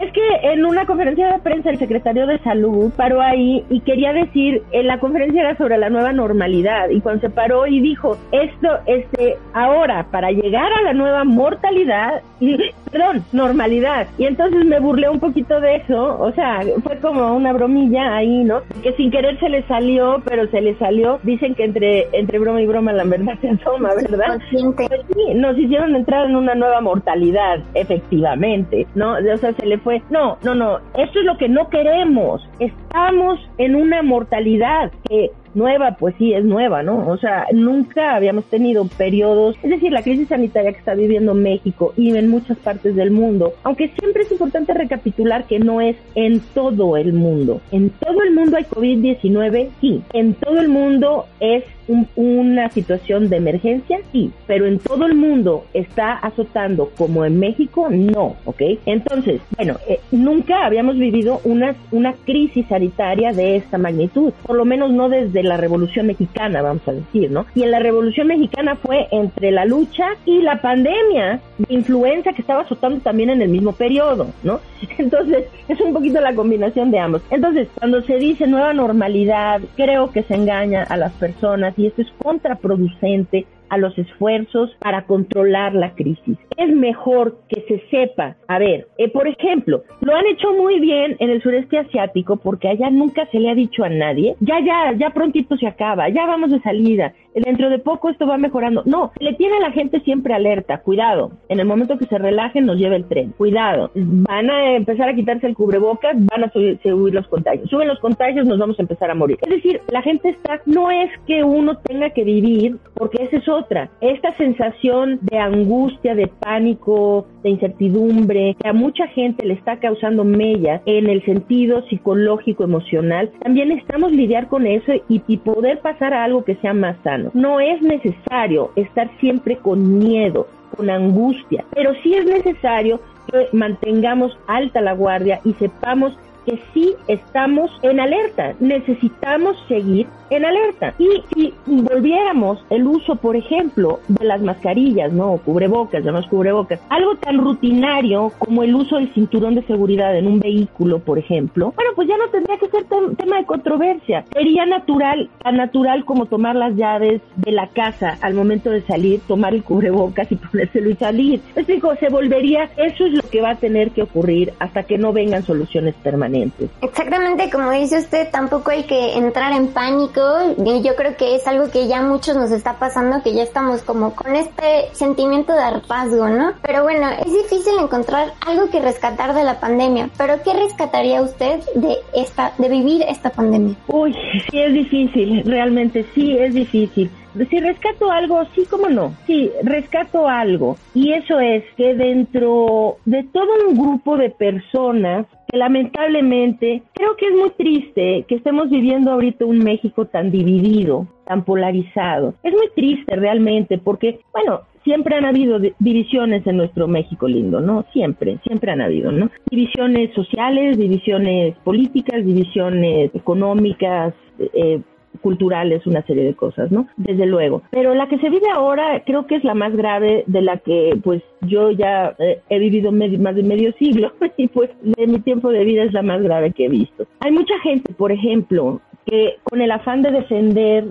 Speaker 17: Es que en una conferencia de prensa el secretario de salud paró ahí y quería decir, en la conferencia era sobre la nueva normalidad y cuando se paró y dijo, esto, este, ahora, para llegar a la nueva mortalidad, y, perdón, normalidad. Y entonces me burlé un poquito de eso, o sea, fue como una bromilla ahí, ¿no? Sin querer se le salió, pero se le salió. Dicen que entre, entre broma y broma la verdad se asoma, ¿verdad? Pues sí, nos hicieron entrar en una nueva mortalidad, efectivamente, ¿no? O sea, se le fue, no, no, no, esto es lo que no queremos. Estamos en una mortalidad que nueva, pues sí, es nueva, ¿no? O sea, nunca habíamos tenido periodos, es decir, la crisis sanitaria que está viviendo México y en muchas partes del mundo, aunque siempre es importante recapitular que no es en todo el mundo. En todo el mundo hay COVID-19, sí. En todo el mundo es un- una situación de emergencia, sí, pero en todo el mundo está azotando como en México, no, ¿ok? Entonces, bueno, eh, nunca habíamos vivido una, una crisis sanitaria de esta magnitud, por lo menos no desde la Revolución Mexicana, vamos a decir, ¿no? Y en la Revolución Mexicana fue entre la lucha y la pandemia de influenza que estaba azotando también en el mismo periodo, ¿no? Entonces, es un poquito la combinación de ambos. Entonces, cuando se dice nueva normalidad, creo que se engaña a las personas y esto es contraproducente a los esfuerzos para controlar la crisis. Es mejor que se sepa, a ver, eh, por ejemplo, lo han hecho muy bien en el sureste asiático porque allá nunca se le ha dicho a nadie, ya, ya, ya prontito se acaba, ya vamos de salida, dentro de poco esto va mejorando. No, le tiene a la gente siempre alerta, cuidado, en el momento que se relajen nos lleva el tren, cuidado, van a empezar a quitarse el cubrebocas, van a subir, subir los contagios, suben los contagios, nos vamos a empezar a morir. Es decir, la gente está, no es que uno tenga que vivir, porque esa es otra, esta sensación de angustia, de pánico, de incertidumbre, que a mucha gente le está causando mella en el sentido psicológico, emocional, también necesitamos lidiar con eso y, y poder pasar a algo que sea más sano. No es necesario estar siempre con miedo, con angustia, pero sí es necesario que mantengamos alta la guardia y sepamos que sí estamos en alerta, necesitamos seguir en alerta. Y si volviéramos el uso, por ejemplo, de las mascarillas, ¿no? Cubrebocas, llamamos cubrebocas, algo tan rutinario como el uso del cinturón de seguridad en un vehículo, por ejemplo, bueno, pues ya no tendría que ser tem- tema de controversia. Sería natural, tan natural como tomar las llaves de la casa al momento de salir, tomar el cubrebocas y ponérselo y salir. Es decir, se volvería, eso es lo que va a tener que ocurrir hasta que no vengan soluciones permanentes.
Speaker 3: Exactamente como dice usted, tampoco hay que entrar en pánico y yo creo que es algo que ya a muchos nos está pasando, que ya estamos como con este sentimiento de hartazgo, ¿no? Pero bueno, es difícil encontrar algo que rescatar de la pandemia, pero ¿qué rescataría usted de esta, de vivir esta pandemia?
Speaker 17: Uy, sí es difícil, realmente sí es difícil. Si rescato algo, sí, como no. Sí, rescato algo. Y eso es que dentro de todo un grupo de personas que lamentablemente creo que es muy triste que estemos viviendo ahorita un México tan dividido, tan polarizado. Es muy triste realmente porque, bueno, siempre han habido di- divisiones en nuestro México lindo, ¿no? Siempre, siempre han habido, ¿no? Divisiones sociales, divisiones políticas, divisiones económicas, eh, culturales, una serie de cosas, ¿no? Desde luego. Pero la que se vive ahora creo que es la más grave de la que pues yo ya eh, he vivido medio- más de medio siglo y pues de mi tiempo de vida es la más grave que he visto. Hay mucha gente, por ejemplo, que con el afán de defender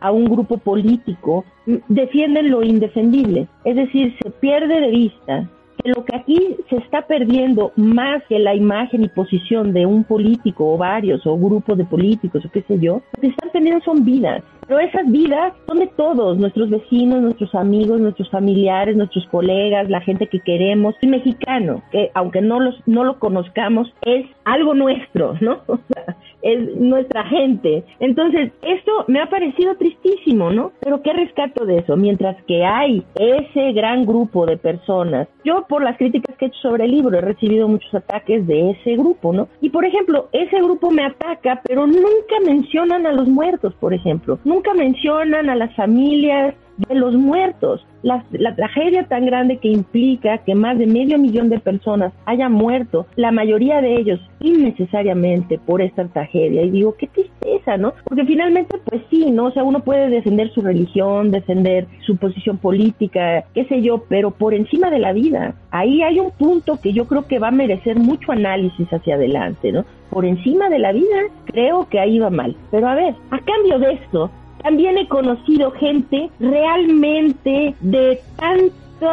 Speaker 17: a un grupo político m- defienden lo indefendible. Es decir, se pierde de vista que lo que aquí se está perdiendo más que la imagen y posición de un político o varios o grupos de políticos o qué sé yo, lo que están perdiendo son vidas. Pero esas vidas son de todos, nuestros vecinos, nuestros amigos, nuestros familiares, nuestros colegas, la gente que queremos. El mexicano, que aunque no, los, no lo conozcamos, es algo nuestro, ¿no? O sea, es nuestra gente. Entonces, esto me ha parecido tristísimo, ¿no? Pero ¿qué rescato de eso? Mientras que hay ese gran grupo de personas, yo por las críticas que he hecho sobre el libro he recibido muchos ataques de ese grupo, ¿no? Y por ejemplo, ese grupo me ataca, pero nunca mencionan a los muertos, por ejemplo. Nunca mencionan a las familias de los muertos. La, la tragedia tan grande que implica que más de medio millón de personas hayan muerto, la mayoría de ellos innecesariamente por esta tragedia. Y digo, qué tristeza, ¿no? Porque finalmente, pues sí, ¿no? O sea, uno puede defender su religión, defender su posición política, qué sé yo, pero por encima de la vida. Ahí hay un punto que yo creo que va a merecer mucho análisis hacia adelante, ¿no? Por encima de la vida, creo que ahí va mal. Pero a ver, a cambio de esto, también he conocido gente realmente de tanto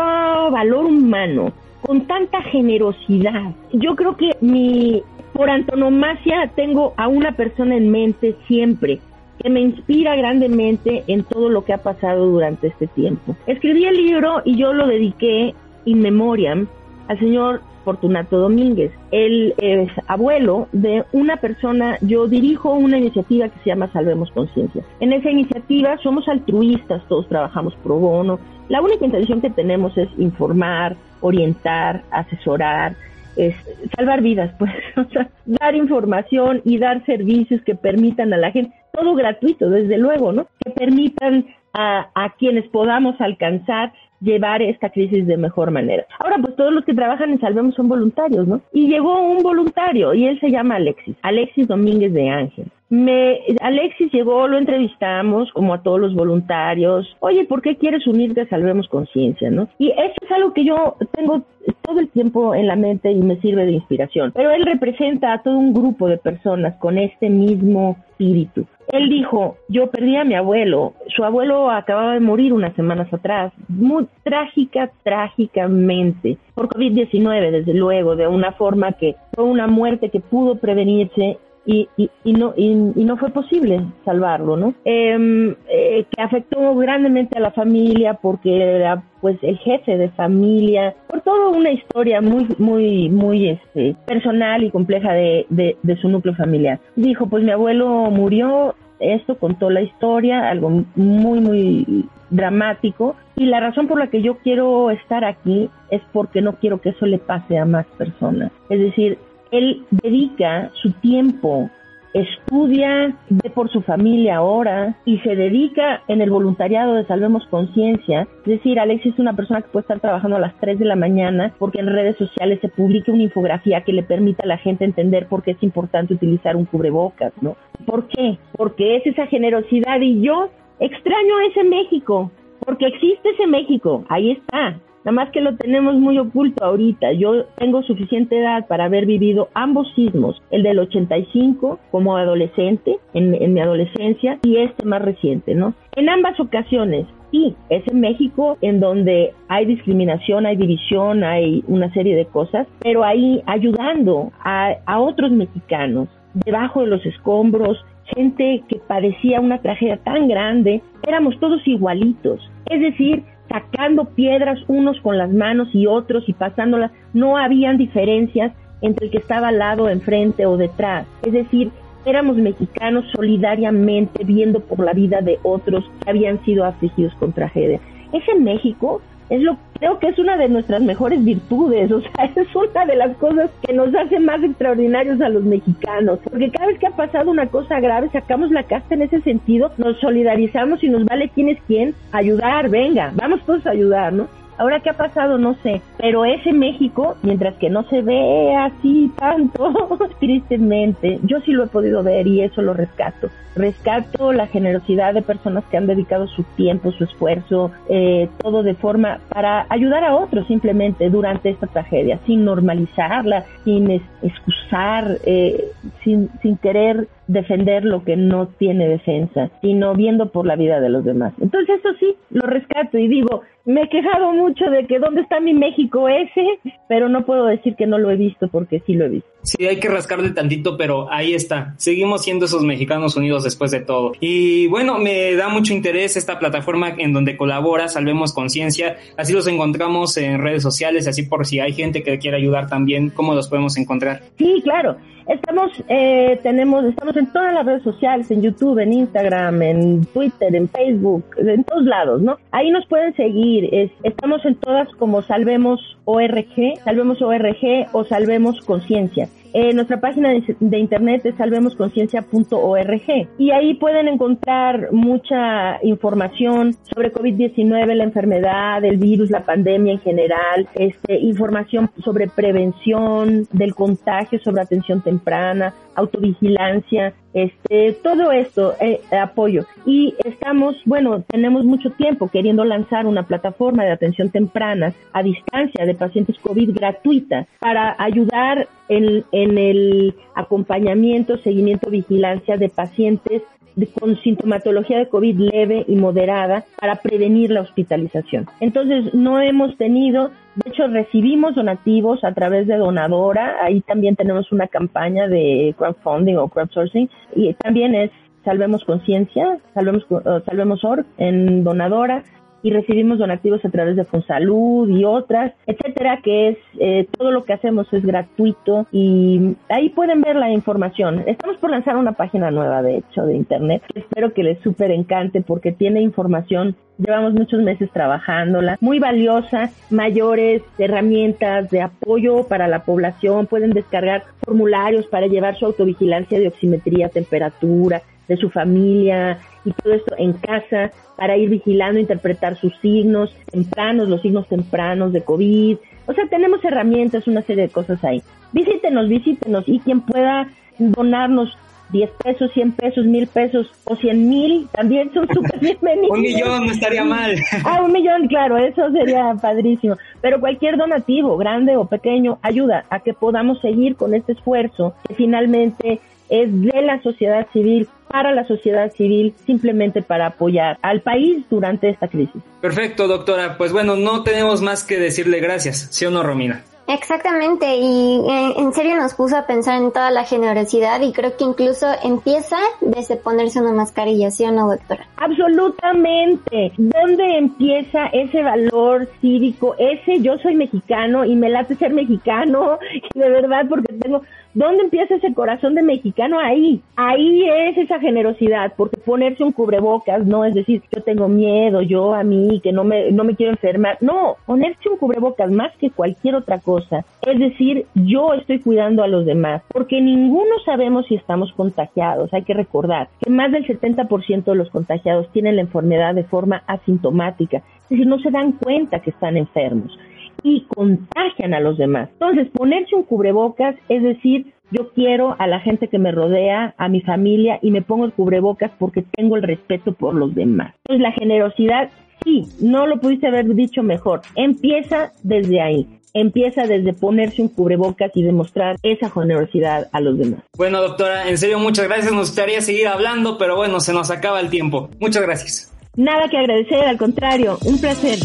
Speaker 17: valor humano, con tanta generosidad. Yo creo que mi, por antonomasia, tengo a una persona en mente siempre que me inspira grandemente en todo lo que ha pasado durante este tiempo. Escribí el libro y yo lo dediqué in memoriam al señor Fortunato Domínguez. Él es abuelo de una persona, yo dirijo una iniciativa que se llama Salvemos Conciencia. En esa iniciativa somos altruistas, todos trabajamos pro bono. La única intención que tenemos es informar, orientar, asesorar, es salvar vidas, pues, o sea, dar información y dar servicios que permitan a la gente, todo gratuito, desde luego, ¿no? Que permitan a, a quienes podamos alcanzar llevar esta crisis de mejor manera. Ahora, pues todos los que trabajan en Salvemos son voluntarios, ¿no? Y llegó un voluntario y él se llama Alexis, Alexis Domínguez de Ángel. Me, Alexis llegó, lo entrevistamos, como a todos los voluntarios. Oye, ¿por qué quieres unirte a Salvemos Conciencia, no? Y eso es algo que yo tengo todo el tiempo en la mente y me sirve de inspiración. Pero él representa a todo un grupo de personas con este mismo espíritu. Él dijo, yo perdí a mi abuelo, su abuelo acababa de morir unas semanas atrás, muy trágica, trágicamente, por COVID-19, desde luego, de una forma que fue una muerte que pudo prevenirse y, y, y no y, no fue posible salvarlo, ¿no? Eh, eh, que afectó grandemente a la familia porque era pues el jefe de familia, por toda una historia muy muy muy este personal y compleja de, de, de su núcleo familiar. Dijo, pues mi abuelo murió, esto contó la historia, algo muy muy dramático y la razón por la que yo quiero estar aquí es porque no quiero que eso le pase a más personas. Es decir, él dedica su tiempo, estudia, ve por su familia ahora y se dedica en el voluntariado de Salvemos Conciencia. Es decir, Alexis es una persona que puede estar trabajando a las 3 de la mañana porque en redes sociales se publica una infografía que le permita a la gente entender por qué es importante utilizar un cubrebocas, ¿no? ¿Por qué? Porque es esa generosidad y yo extraño ese México, porque existe ese México, ahí está, Nada más que lo tenemos muy oculto ahorita. Yo tengo suficiente edad para haber vivido ambos sismos, el del 85 como adolescente, en, mi adolescencia, y este más reciente, ¿no? En ambas ocasiones, sí, es en México en donde hay discriminación, hay división, hay una serie de cosas, pero ahí ayudando a otros mexicanos debajo de los escombros, gente que padecía una tragedia tan grande, éramos todos igualitos. Es decir, sacando piedras unos con las manos y otros y pasándolas, no habían diferencias entre el que estaba al lado, enfrente o detrás. Es decir, éramos mexicanos solidariamente viendo por la vida de otros que habían sido afligidos con tragedia. Ese México es lo creo que es una de nuestras mejores virtudes, o sea, es una de las cosas que nos hace más extraordinarios a los mexicanos, porque cada vez que ha pasado una cosa grave sacamos la casta en ese sentido, nos solidarizamos y nos vale quién es quién, ayudar, venga, vamos todos a ayudar, ¿no? Ahora, ¿qué ha pasado? No sé. Pero ese México, mientras que no se ve así tanto, tristemente, yo sí lo he podido ver y eso lo rescato. Rescato la generosidad de personas que han dedicado su tiempo, su esfuerzo, eh, todo de forma para ayudar a otros simplemente durante esta tragedia, sin normalizarla, sin excusar, eh, sin, sin querer defender lo que no tiene defensa, sino viendo por la vida de los demás. Entonces eso sí, lo rescato y digo, me he quejado mucho de que dónde está mi México ese, pero no puedo decir que no lo he visto porque sí lo he visto.
Speaker 4: Sí, hay que rascarle tantito, pero ahí está. Seguimos siendo esos mexicanos unidos después de todo. Y bueno, me da mucho interés esta plataforma en donde colabora Salvemos Conciencia. Así los encontramos en redes sociales, así por si hay gente que quiera ayudar también, ¿cómo los podemos encontrar?
Speaker 17: Sí, claro. Estamos, eh, tenemos, estamos en todas las redes sociales, en YouTube, en Instagram, en Twitter, en Facebook, en todos lados, ¿no? Ahí nos pueden seguir. Es, estamos en todas como Salvemos ORG, Salvemos ORG o Salvemos Conciencia. Eh, nuestra página de, de, internet es salvemosconciencia.org y ahí pueden encontrar mucha información sobre COVID-19, la enfermedad, el virus, la pandemia en general, este, información sobre prevención del contagio, sobre atención temprana, autovigilancia, este, todo esto, eh, apoyo. Y estamos, bueno, tenemos mucho tiempo queriendo lanzar una plataforma de atención temprana a distancia de pacientes COVID gratuita para ayudar en, en el acompañamiento, seguimiento, vigilancia de pacientes de, con sintomatología de COVID leve y moderada para prevenir la hospitalización. Entonces, no hemos tenido, de hecho, recibimos donativos a través de Donadora, ahí también tenemos una campaña de crowdfunding o crowdsourcing, y también es Salvemos Conciencia, Salvemos, uh, Salvemos Org en Donadora, y recibimos donativos a través de Fonsalud y otras, etcétera, que es eh, todo lo que hacemos es gratuito y ahí pueden ver la información. Estamos por lanzar una página nueva, de hecho, de internet. Espero que les súper encante porque tiene información Llevamos muchos meses trabajándola, muy valiosa, mayores herramientas de apoyo para la población, pueden descargar formularios para llevar su autovigilancia de oximetría, temperatura, de su familia y todo esto en casa para ir vigilando, interpretar sus signos tempranos, los signos tempranos de COVID. O sea, tenemos herramientas, una serie de cosas ahí. Visítenos, visítenos y quien pueda donarnos 10 pesos, 100 pesos, 1000 pesos o 100 mil también son súper bienvenidos.
Speaker 4: un millón no estaría mal.
Speaker 17: ah, un millón, claro, eso sería padrísimo. Pero cualquier donativo, grande o pequeño, ayuda a que podamos seguir con este esfuerzo que finalmente es de la sociedad civil para la sociedad civil simplemente para apoyar al país durante esta crisis.
Speaker 4: Perfecto, doctora. Pues bueno, no tenemos más que decirle gracias, ¿sí o no, Romina?
Speaker 3: Exactamente, y eh, en serio nos puso a pensar en toda la generosidad y creo que incluso empieza desde ponerse una mascarilla, ¿sí o no, doctora?
Speaker 17: Absolutamente. ¿Dónde empieza ese valor cívico? Ese yo soy mexicano y me late ser mexicano, de verdad, porque tengo ¿Dónde empieza ese corazón de mexicano? Ahí, ahí es esa generosidad, porque ponerse un cubrebocas no es decir, yo tengo miedo, yo a mí, que no me, no me quiero enfermar. No, ponerse un cubrebocas más que cualquier otra cosa. Es decir, yo estoy cuidando a los demás, porque ninguno sabemos si estamos contagiados. Hay que recordar que más del 70% de los contagiados tienen la enfermedad de forma asintomática, es decir, no se dan cuenta que están enfermos y contagian a los demás. Entonces, ponerse un cubrebocas es decir, yo quiero a la gente que me rodea, a mi familia y me pongo el cubrebocas porque tengo el respeto por los demás. Entonces, la generosidad, sí, no lo pudiste haber dicho mejor. Empieza desde ahí empieza desde ponerse un cubrebocas y demostrar esa generosidad a los demás.
Speaker 4: Bueno, doctora, en serio, muchas gracias. Nos gustaría seguir hablando, pero bueno, se nos acaba el tiempo. Muchas gracias.
Speaker 17: Nada que agradecer, al contrario, un placer.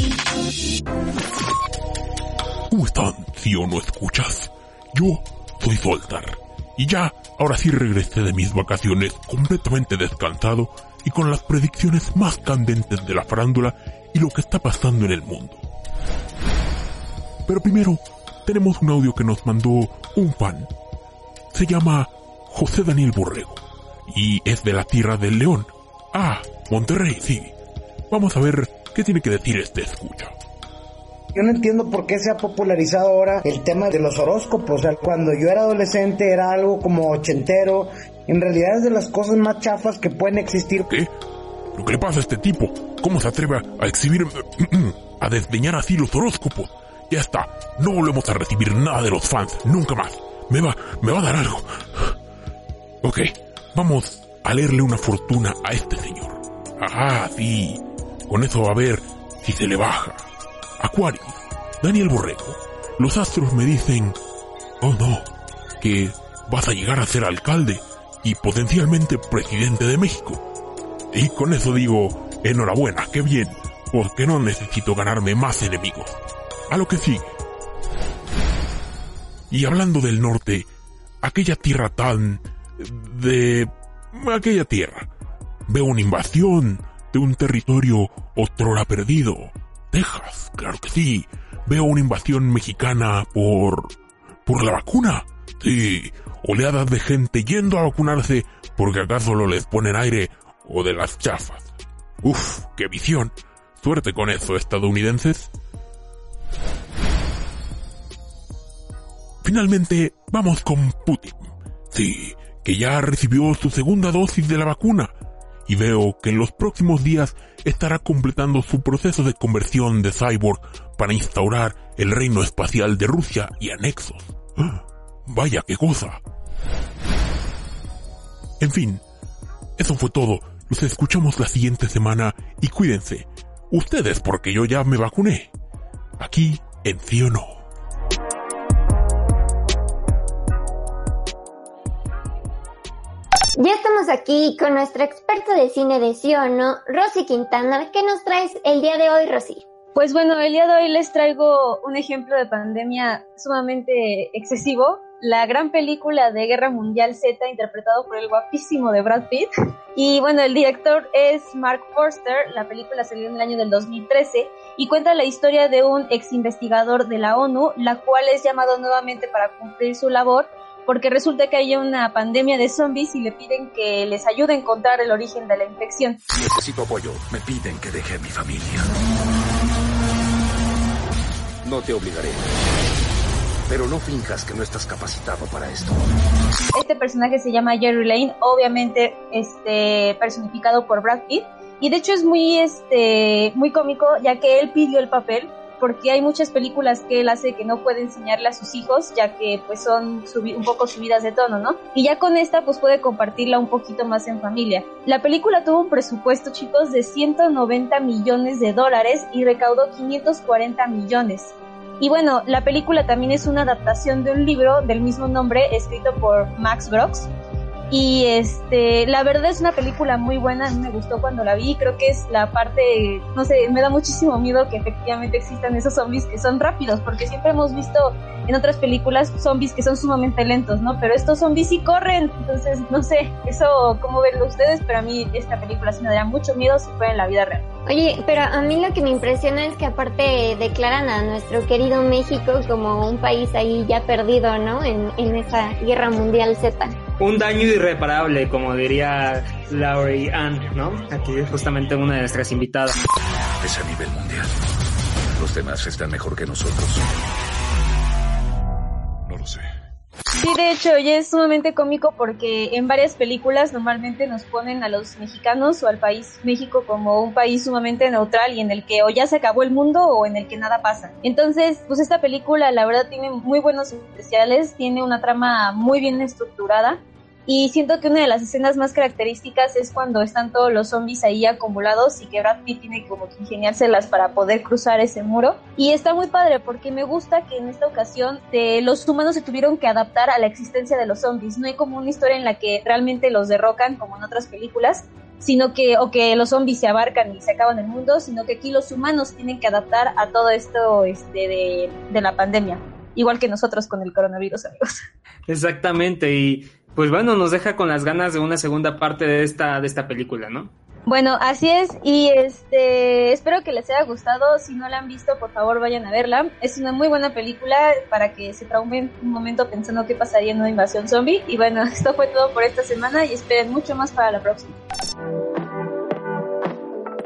Speaker 15: ¿Cómo están, si o no escuchas? Yo soy Soltar. Y ya, ahora sí regresé de mis vacaciones completamente descansado y con las predicciones más candentes de la farándula y lo que está pasando en el mundo. Pero primero, tenemos un audio que nos mandó un fan. Se llama José Daniel Borrego y es de la Tierra del León. Ah, Monterrey, sí. Vamos a ver qué tiene que decir este escucha.
Speaker 18: Yo no entiendo por qué se ha popularizado ahora el tema de los horóscopos. O sea, cuando yo era adolescente era algo como ochentero. En realidad es de las cosas más chafas que pueden existir.
Speaker 15: ¿Qué? ¿Lo que le pasa a este tipo? ¿Cómo se atreve a exhibir, a desdeñar así los horóscopos? Ya está, no volvemos a recibir nada de los fans, nunca más. Me va, me va a dar algo. Ok, vamos a leerle una fortuna a este señor. Ajá, sí. Con eso va a ver si se le baja. Acuario, Daniel Borrego, los astros me dicen, oh no, que vas a llegar a ser alcalde y potencialmente presidente de México. Y con eso digo, enhorabuena, qué bien, porque no necesito ganarme más enemigos. A lo que sigue. Y hablando del norte, aquella tierra tan... de... aquella tierra. Veo una invasión de un territorio otrora perdido. Texas, claro que sí. Veo una invasión mexicana por... por la vacuna. Sí, oleadas de gente yendo a vacunarse porque acá solo les ponen aire o de las chafas. Uf, qué visión. Suerte con eso, estadounidenses. Finalmente, vamos con Putin. Sí, que ya recibió su segunda dosis de la vacuna y veo que en los próximos días estará completando su proceso de conversión de cyborg para instaurar el reino espacial de Rusia y anexos. ¡Ah! Vaya qué cosa. En fin, eso fue todo. Los escuchamos la siguiente semana y cuídense. Ustedes porque yo ya me vacuné. Aquí en Sí No.
Speaker 3: Ya estamos aquí con nuestro experto de cine de sí o no, Rosy Quintana. ¿Qué nos traes el día de hoy, Rosy?
Speaker 6: Pues bueno, el día de hoy les traigo un ejemplo de pandemia sumamente excesivo, la gran película de Guerra Mundial Z interpretado por el guapísimo de Brad Pitt. Y bueno, el director es Mark Forster, la película salió en el año del 2013 y cuenta la historia de un ex investigador de la ONU, la cual es llamado nuevamente para cumplir su labor porque resulta que hay una pandemia de zombies y le piden que les ayude a encontrar el origen de la infección.
Speaker 19: Necesito apoyo. Me piden que deje a mi familia. No te obligaré. Pero no finjas que no estás capacitado para esto.
Speaker 6: Este personaje se llama Jerry Lane, obviamente este personificado por Brad Pitt y de hecho es muy este muy cómico ya que él pidió el papel porque hay muchas películas que él hace que no puede enseñarle a sus hijos, ya que pues son un poco subidas de tono, ¿no? Y ya con esta pues puede compartirla un poquito más en familia. La película tuvo un presupuesto, chicos, de 190 millones de dólares y recaudó 540 millones. Y bueno, la película también es una adaptación de un libro del mismo nombre escrito por Max Brooks y este, la verdad es una película muy buena, me gustó cuando la vi, creo que es la parte, no sé, me da muchísimo miedo que efectivamente existan esos zombies que son rápidos, porque siempre hemos visto en otras películas zombies que son sumamente lentos, ¿no? Pero estos zombies sí corren, entonces no sé, eso cómo verlo ustedes, pero a mí esta película sí me daría mucho miedo si fuera en la vida real.
Speaker 3: Oye, pero a mí lo que me impresiona es que aparte declaran a nuestro querido México como un país ahí ya perdido, ¿no? En, en esa guerra mundial Z
Speaker 4: un daño irreparable, como diría Laurie Ann, ¿no? Aquí es justamente una de nuestras invitadas.
Speaker 19: Es a nivel mundial. Los demás están mejor que nosotros.
Speaker 15: No lo sé.
Speaker 6: Sí, de hecho, ya es sumamente cómico porque en varias películas normalmente nos ponen a los mexicanos o al país México como un país sumamente neutral y en el que o ya se acabó el mundo o en el que nada pasa. Entonces, pues esta película la verdad tiene muy buenos especiales, tiene una trama muy bien estructurada y siento que una de las escenas más características es cuando están todos los zombies ahí acumulados y que Brad Pitt tiene como que ingeniárselas para poder cruzar ese muro. Y está muy padre porque me gusta que en esta ocasión de los humanos se tuvieron que adaptar a la existencia de los zombies. No hay como una historia en la que realmente los derrocan como en otras películas, sino que, o que los zombies se abarcan y se acaban el mundo, sino que aquí los humanos tienen que adaptar a todo esto este, de, de la pandemia. Igual que nosotros con el coronavirus, amigos.
Speaker 4: Exactamente, y pues bueno, nos deja con las ganas de una segunda parte de esta, de esta película, ¿no?
Speaker 6: Bueno, así es, y este espero que les haya gustado. Si no la han visto, por favor vayan a verla. Es una muy buena película para que se traumen un momento pensando qué pasaría en una invasión zombie. Y bueno, esto fue todo por esta semana y esperen mucho más para la próxima.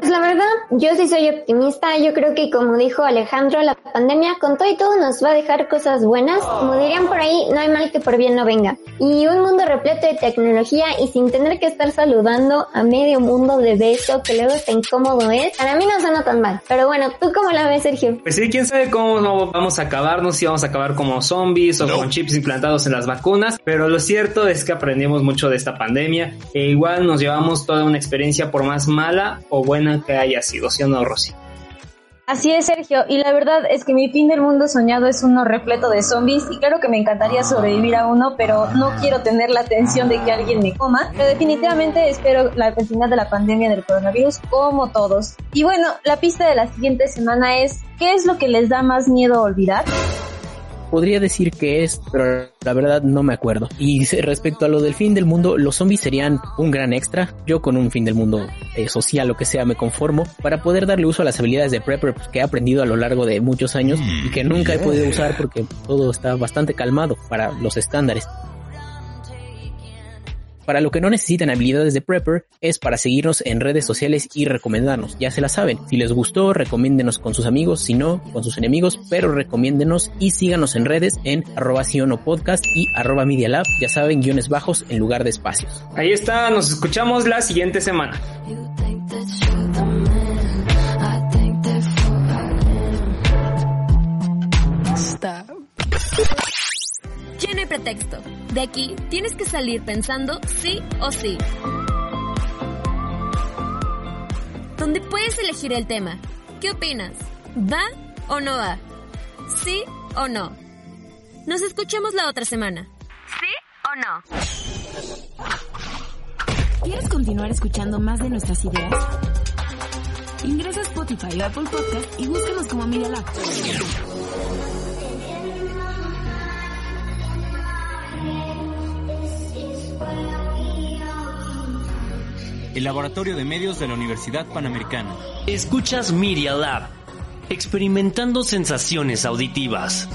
Speaker 3: Pues la verdad, yo sí soy optimista. Yo creo que como dijo Alejandro, la pandemia con todo y todo nos va a dejar cosas buenas. Como dirían por ahí, no hay mal que por bien no venga. Y un mundo repleto de tecnología y sin tener que estar saludando a medio mundo de beso que luego está incómodo es, para mí no suena tan mal. Pero bueno, ¿tú cómo la ves, Sergio?
Speaker 4: Pues sí, quién sabe cómo vamos a acabar, no sé si vamos a acabar como zombies o con chips implantados en las vacunas, pero lo cierto es que aprendimos mucho de esta pandemia e igual nos llevamos toda una experiencia por más mala o buena que haya sido, ¿sí o no, Rosy?
Speaker 6: Así es, Sergio, y la verdad es que mi fin del mundo soñado es uno repleto de zombies y claro que me encantaría sobrevivir a uno, pero no quiero tener la tensión de que alguien me coma, pero definitivamente espero la, final de la pandemia del coronavirus como todos. Y bueno, la pista de la siguiente semana es, ¿qué es lo que les da más miedo olvidar?
Speaker 7: Podría decir que es, pero la verdad no me acuerdo. Y respecto a lo del fin del mundo, los zombies serían un gran extra. Yo con un fin del mundo eh, social, lo que sea, me conformo para poder darle uso a las habilidades de Prepper que he aprendido a lo largo de muchos años y que nunca he podido usar porque todo está bastante calmado para los estándares. Para lo que no necesitan habilidades de Prepper es para seguirnos en redes sociales y recomendarnos. Ya se la saben. Si les gustó, recomiéndenos con sus amigos. Si no, con sus enemigos. Pero recomiéndenos y síganos en redes en arroba podcast y arroba media lab. Ya saben, guiones bajos en lugar de espacios.
Speaker 4: Ahí está. Nos escuchamos la siguiente semana.
Speaker 1: Hay pretexto. De aquí tienes que salir pensando sí o sí. Donde puedes elegir el tema. ¿Qué opinas? ¿Va o no va? ¿Sí o no? Nos escuchamos la otra semana. ¿Sí o no?
Speaker 13: ¿Quieres continuar escuchando más de nuestras ideas? Ingresa a Spotify o Apple Podcast y búscanos como Media Lab.
Speaker 20: El laboratorio de medios de la Universidad Panamericana.
Speaker 14: Escuchas Media Lab, experimentando sensaciones auditivas.